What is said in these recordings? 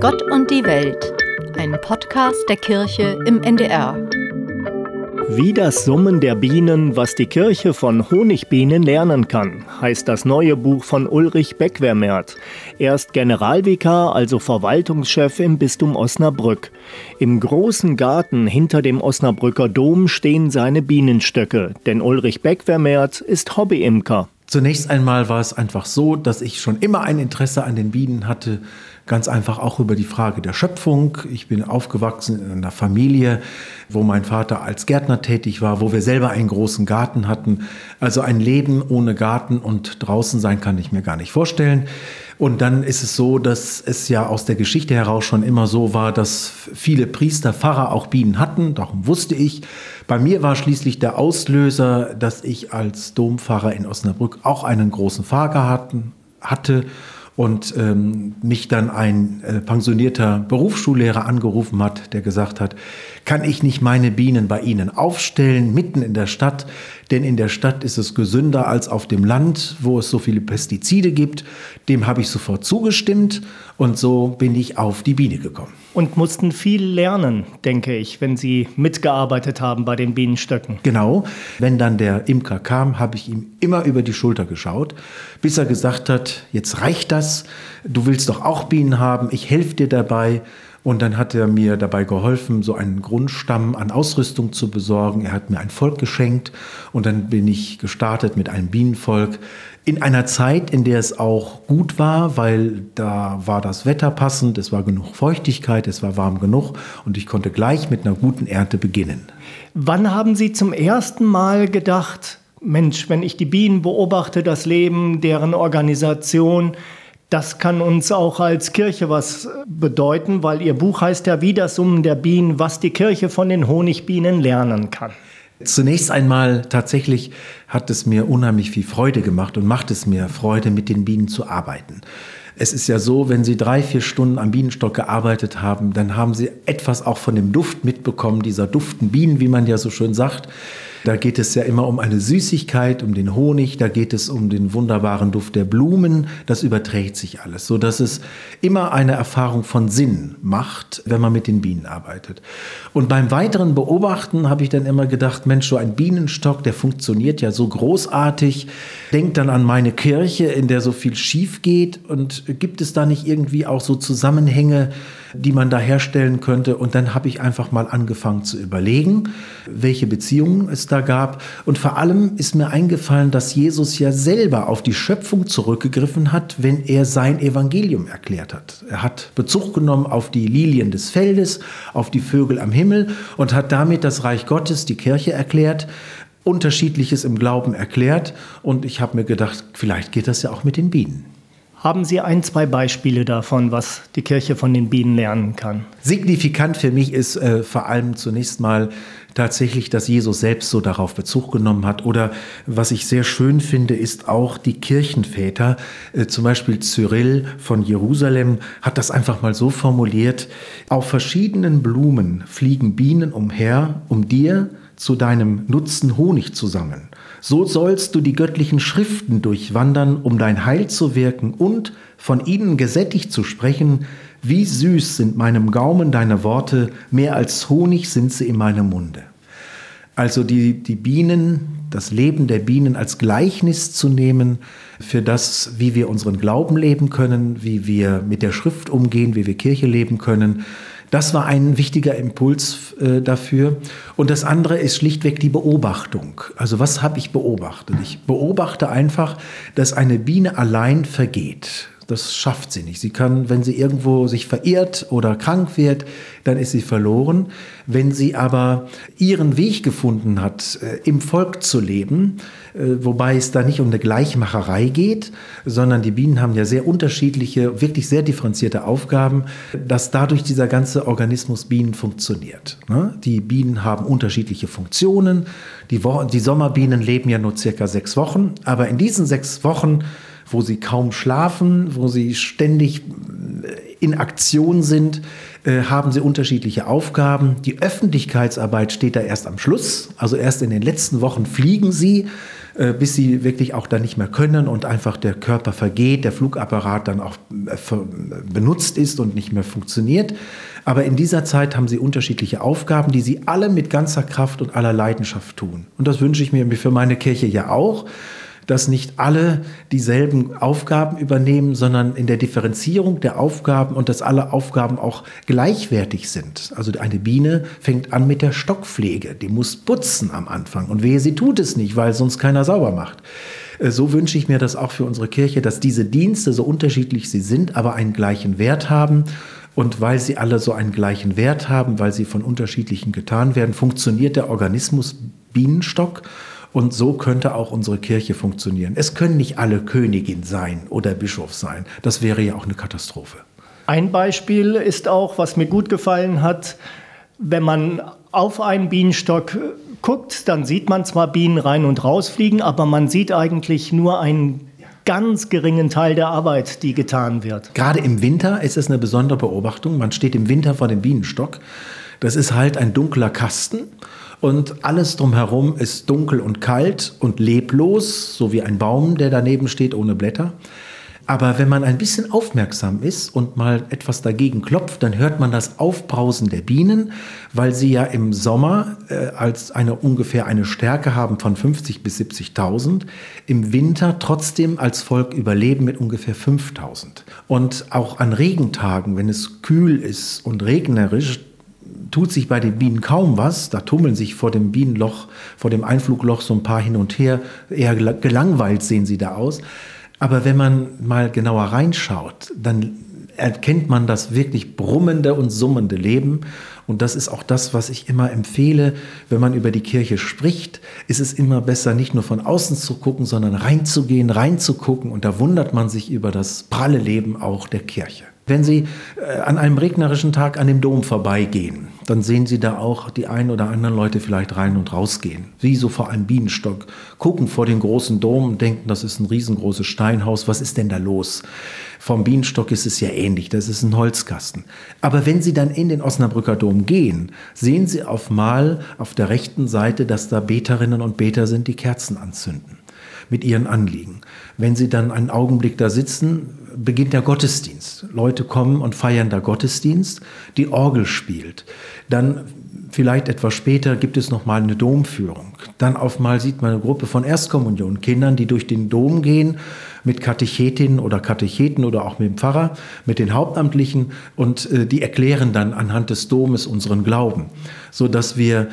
Gott und die Welt, ein Podcast der Kirche im NDR. Wie das Summen der Bienen, was die Kirche von Honigbienen lernen kann, heißt das neue Buch von Ulrich Beckwermert. Er ist Generalvikar, also Verwaltungschef im Bistum Osnabrück. Im großen Garten hinter dem Osnabrücker Dom stehen seine Bienenstöcke, denn Ulrich Beckwermert ist Hobbyimker. Zunächst einmal war es einfach so, dass ich schon immer ein Interesse an den Bienen hatte, ganz einfach auch über die Frage der Schöpfung. Ich bin aufgewachsen in einer Familie, wo mein Vater als Gärtner tätig war, wo wir selber einen großen Garten hatten. Also ein Leben ohne Garten und draußen sein kann ich mir gar nicht vorstellen. Und dann ist es so, dass es ja aus der Geschichte heraus schon immer so war, dass viele Priester, Pfarrer auch Bienen hatten. Darum wusste ich. Bei mir war schließlich der Auslöser, dass ich als Dompfarrer in Osnabrück auch einen großen Fahrgarten hatte und ähm, mich dann ein äh, pensionierter Berufsschullehrer angerufen hat, der gesagt hat, kann ich nicht meine Bienen bei Ihnen aufstellen, mitten in der Stadt? Denn in der Stadt ist es gesünder als auf dem Land, wo es so viele Pestizide gibt. Dem habe ich sofort zugestimmt und so bin ich auf die Biene gekommen. Und mussten viel lernen, denke ich, wenn Sie mitgearbeitet haben bei den Bienenstöcken. Genau. Wenn dann der Imker kam, habe ich ihm immer über die Schulter geschaut, bis er gesagt hat, jetzt reicht das, du willst doch auch Bienen haben, ich helfe dir dabei. Und dann hat er mir dabei geholfen, so einen Grundstamm an Ausrüstung zu besorgen. Er hat mir ein Volk geschenkt und dann bin ich gestartet mit einem Bienenvolk in einer Zeit, in der es auch gut war, weil da war das Wetter passend, es war genug Feuchtigkeit, es war warm genug und ich konnte gleich mit einer guten Ernte beginnen. Wann haben Sie zum ersten Mal gedacht, Mensch, wenn ich die Bienen beobachte, das Leben, deren Organisation, das kann uns auch als Kirche was bedeuten, weil Ihr Buch heißt ja Wie das Summen der Bienen, was die Kirche von den Honigbienen lernen kann. Zunächst einmal tatsächlich hat es mir unheimlich viel Freude gemacht und macht es mir Freude, mit den Bienen zu arbeiten. Es ist ja so, wenn Sie drei, vier Stunden am Bienenstock gearbeitet haben, dann haben Sie etwas auch von dem Duft mitbekommen, dieser duften Bienen, wie man ja so schön sagt. Da geht es ja immer um eine Süßigkeit, um den Honig, da geht es um den wunderbaren Duft der Blumen. Das überträgt sich alles, so dass es immer eine Erfahrung von Sinn macht, wenn man mit den Bienen arbeitet. Und beim weiteren Beobachten habe ich dann immer gedacht, Mensch, so ein Bienenstock, der funktioniert ja so großartig. Denkt dann an meine Kirche, in der so viel schief geht. Und gibt es da nicht irgendwie auch so Zusammenhänge, die man da herstellen könnte? Und dann habe ich einfach mal angefangen zu überlegen, welche Beziehungen es da gab. Und vor allem ist mir eingefallen, dass Jesus ja selber auf die Schöpfung zurückgegriffen hat, wenn er sein Evangelium erklärt hat. Er hat Bezug genommen auf die Lilien des Feldes, auf die Vögel am Himmel und hat damit das Reich Gottes, die Kirche erklärt. Unterschiedliches im Glauben erklärt und ich habe mir gedacht, vielleicht geht das ja auch mit den Bienen. Haben Sie ein, zwei Beispiele davon, was die Kirche von den Bienen lernen kann? Signifikant für mich ist äh, vor allem zunächst mal tatsächlich, dass Jesus selbst so darauf Bezug genommen hat. Oder was ich sehr schön finde, ist auch die Kirchenväter. Äh, zum Beispiel Cyril von Jerusalem hat das einfach mal so formuliert. Auf verschiedenen Blumen fliegen Bienen umher, um dir zu deinem Nutzen Honig zu sammeln. So sollst du die göttlichen Schriften durchwandern, um dein Heil zu wirken und von ihnen gesättigt zu sprechen. Wie süß sind meinem Gaumen deine Worte, mehr als Honig sind sie in meinem Munde. Also die, die Bienen, das Leben der Bienen als Gleichnis zu nehmen für das, wie wir unseren Glauben leben können, wie wir mit der Schrift umgehen, wie wir Kirche leben können, das war ein wichtiger Impuls äh, dafür. Und das andere ist schlichtweg die Beobachtung. Also was habe ich beobachtet? Ich beobachte einfach, dass eine Biene allein vergeht. Das schafft sie nicht. Sie kann, wenn sie irgendwo sich verirrt oder krank wird, dann ist sie verloren. Wenn sie aber ihren Weg gefunden hat, äh, im Volk zu leben, äh, wobei es da nicht um eine Gleichmacherei geht, sondern die Bienen haben ja sehr unterschiedliche, wirklich sehr differenzierte Aufgaben, dass dadurch dieser ganze Organismus Bienen funktioniert. Ne? Die Bienen haben unterschiedliche Funktionen. Die, die Sommerbienen leben ja nur circa sechs Wochen, aber in diesen sechs Wochen wo sie kaum schlafen, wo sie ständig in Aktion sind, äh, haben sie unterschiedliche Aufgaben. Die Öffentlichkeitsarbeit steht da erst am Schluss, also erst in den letzten Wochen fliegen sie, äh, bis sie wirklich auch da nicht mehr können und einfach der Körper vergeht, der Flugapparat dann auch äh, benutzt ist und nicht mehr funktioniert. Aber in dieser Zeit haben sie unterschiedliche Aufgaben, die sie alle mit ganzer Kraft und aller Leidenschaft tun. Und das wünsche ich mir für meine Kirche ja auch dass nicht alle dieselben Aufgaben übernehmen, sondern in der Differenzierung der Aufgaben und dass alle Aufgaben auch gleichwertig sind. Also eine Biene fängt an mit der Stockpflege, die muss putzen am Anfang und wehe, sie tut es nicht, weil sonst keiner sauber macht. Äh, so wünsche ich mir das auch für unsere Kirche, dass diese Dienste, so unterschiedlich sie sind, aber einen gleichen Wert haben. Und weil sie alle so einen gleichen Wert haben, weil sie von unterschiedlichen getan werden, funktioniert der Organismus Bienenstock und so könnte auch unsere Kirche funktionieren. Es können nicht alle Königin sein oder Bischof sein. Das wäre ja auch eine Katastrophe. Ein Beispiel ist auch, was mir gut gefallen hat, wenn man auf einen Bienenstock guckt, dann sieht man zwar Bienen rein und rausfliegen, aber man sieht eigentlich nur einen ganz geringen Teil der Arbeit, die getan wird. Gerade im Winter ist es eine besondere Beobachtung. Man steht im Winter vor dem Bienenstock. Das ist halt ein dunkler Kasten und alles drumherum ist dunkel und kalt und leblos, so wie ein Baum, der daneben steht ohne Blätter. Aber wenn man ein bisschen aufmerksam ist und mal etwas dagegen klopft, dann hört man das Aufbrausen der Bienen, weil sie ja im Sommer äh, als eine ungefähr eine Stärke haben von 50 bis 70.000, im Winter trotzdem als Volk überleben mit ungefähr 5.000. Und auch an Regentagen, wenn es kühl ist und regnerisch, tut sich bei den Bienen kaum was. Da tummeln sich vor dem Bienenloch, vor dem Einflugloch so ein paar hin und her. Eher gelangweilt sehen sie da aus. Aber wenn man mal genauer reinschaut, dann erkennt man das wirklich brummende und summende Leben. Und das ist auch das, was ich immer empfehle, wenn man über die Kirche spricht, ist es immer besser, nicht nur von außen zu gucken, sondern reinzugehen, reinzugucken. Und da wundert man sich über das pralle Leben auch der Kirche. Wenn Sie äh, an einem regnerischen Tag an dem Dom vorbeigehen, dann sehen Sie da auch die ein oder anderen Leute vielleicht rein und rausgehen. Wie so vor einem Bienenstock. Gucken vor den großen Dom und denken, das ist ein riesengroßes Steinhaus. Was ist denn da los? Vom Bienenstock ist es ja ähnlich. Das ist ein Holzkasten. Aber wenn Sie dann in den Osnabrücker Dom gehen, sehen Sie auf mal auf der rechten Seite, dass da Beterinnen und Beter sind, die Kerzen anzünden mit ihren Anliegen. Wenn Sie dann einen Augenblick da sitzen, beginnt der Gottesdienst. Leute kommen und feiern da Gottesdienst. Die Orgel spielt. Dann vielleicht etwas später gibt es noch mal eine Domführung. Dann auf mal sieht man eine Gruppe von Erstkommunionkindern, die durch den Dom gehen mit Katechetinnen oder Katecheten oder auch mit dem Pfarrer, mit den Hauptamtlichen und äh, die erklären dann anhand des Domes unseren Glauben, so dass wir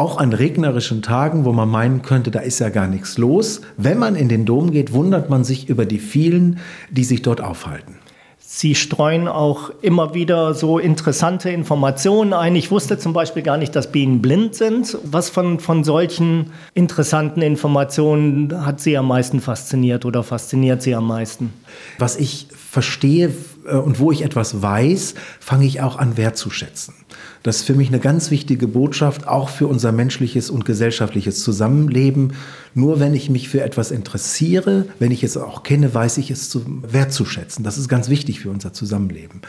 auch an regnerischen Tagen, wo man meinen könnte, da ist ja gar nichts los. Wenn man in den Dom geht, wundert man sich über die vielen, die sich dort aufhalten. Sie streuen auch immer wieder so interessante Informationen ein. Ich wusste zum Beispiel gar nicht, dass Bienen blind sind. Was von, von solchen interessanten Informationen hat Sie am meisten fasziniert oder fasziniert Sie am meisten? Was ich verstehe äh, und wo ich etwas weiß, fange ich auch an wertzuschätzen. Das ist für mich eine ganz wichtige Botschaft, auch für unser menschliches und gesellschaftliches Zusammenleben. Nur wenn ich mich für etwas interessiere, wenn ich es auch kenne, weiß ich es zu, wertzuschätzen. Das ist ganz wichtig für unser Zusammenleben.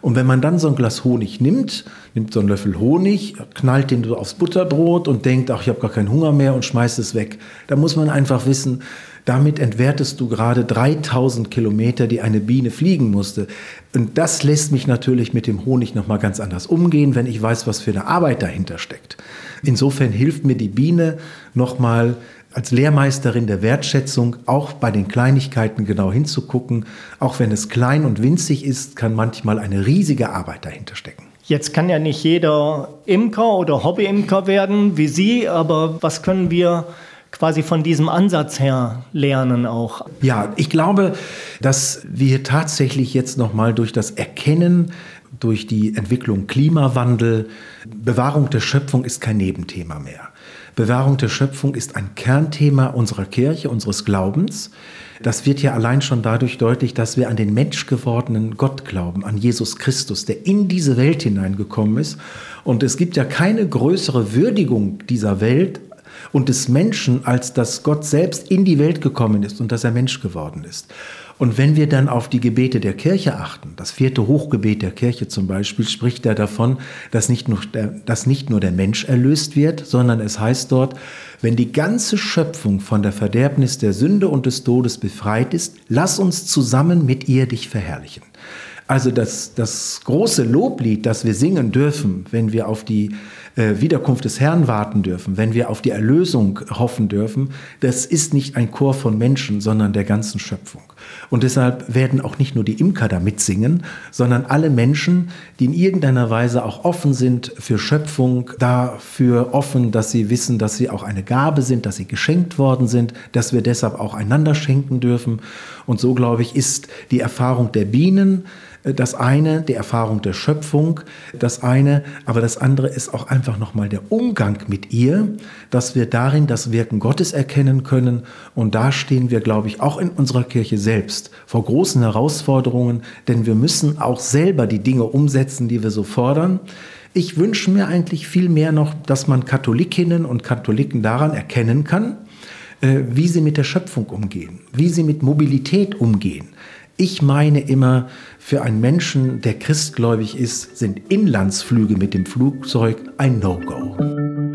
Und wenn man dann so ein Glas Honig nimmt, nimmt so einen Löffel Honig, knallt den so aufs Butterbrot und denkt, ach, ich habe gar keinen Hunger mehr und schmeißt es weg, da muss man einfach wissen, damit entwertest du gerade 3000 Kilometer, die eine Biene fliegen musste. Und das lässt mich natürlich mit dem Honig nochmal ganz anders umgehen, wenn ich weiß, was für eine Arbeit dahinter steckt. Insofern hilft mir die Biene nochmal als Lehrmeisterin der Wertschätzung auch bei den Kleinigkeiten genau hinzugucken. Auch wenn es klein und winzig ist, kann manchmal eine riesige Arbeit dahinter stecken. Jetzt kann ja nicht jeder Imker oder Hobbyimker werden wie Sie, aber was können wir quasi von diesem Ansatz her lernen auch? Ja, ich glaube, dass wir tatsächlich jetzt nochmal durch das Erkennen, durch die Entwicklung Klimawandel, Bewahrung der Schöpfung ist kein Nebenthema mehr. Bewahrung der Schöpfung ist ein Kernthema unserer Kirche, unseres Glaubens. Das wird ja allein schon dadurch deutlich, dass wir an den menschgewordenen Gott glauben, an Jesus Christus, der in diese Welt hineingekommen ist. Und es gibt ja keine größere Würdigung dieser Welt und des Menschen, als dass Gott selbst in die Welt gekommen ist und dass er Mensch geworden ist. Und wenn wir dann auf die Gebete der Kirche achten, das vierte Hochgebet der Kirche zum Beispiel, spricht er davon, dass nicht nur der, dass nicht nur der Mensch erlöst wird, sondern es heißt dort, wenn die ganze Schöpfung von der Verderbnis der Sünde und des Todes befreit ist, lass uns zusammen mit ihr dich verherrlichen. Also das, das große Loblied, das wir singen dürfen, wenn wir auf die äh, Wiederkunft des Herrn warten dürfen, wenn wir auf die Erlösung hoffen dürfen, das ist nicht ein Chor von Menschen, sondern der ganzen Schöpfung. Und deshalb werden auch nicht nur die Imker da mitsingen, sondern alle Menschen, die in irgendeiner Weise auch offen sind für Schöpfung, dafür offen, dass sie wissen, dass sie auch eine Gabe sind, dass sie geschenkt worden sind, dass wir deshalb auch einander schenken dürfen. Und so, glaube ich, ist die Erfahrung der Bienen, das eine, die Erfahrung der Schöpfung, das eine, aber das andere ist auch einfach nochmal der Umgang mit ihr, dass wir darin das Wirken Gottes erkennen können. Und da stehen wir, glaube ich, auch in unserer Kirche selbst vor großen Herausforderungen, denn wir müssen auch selber die Dinge umsetzen, die wir so fordern. Ich wünsche mir eigentlich viel mehr noch, dass man Katholikinnen und Katholiken daran erkennen kann, äh, wie sie mit der Schöpfung umgehen, wie sie mit Mobilität umgehen. Ich meine immer, für einen Menschen, der christgläubig ist, sind Inlandsflüge mit dem Flugzeug ein No-Go.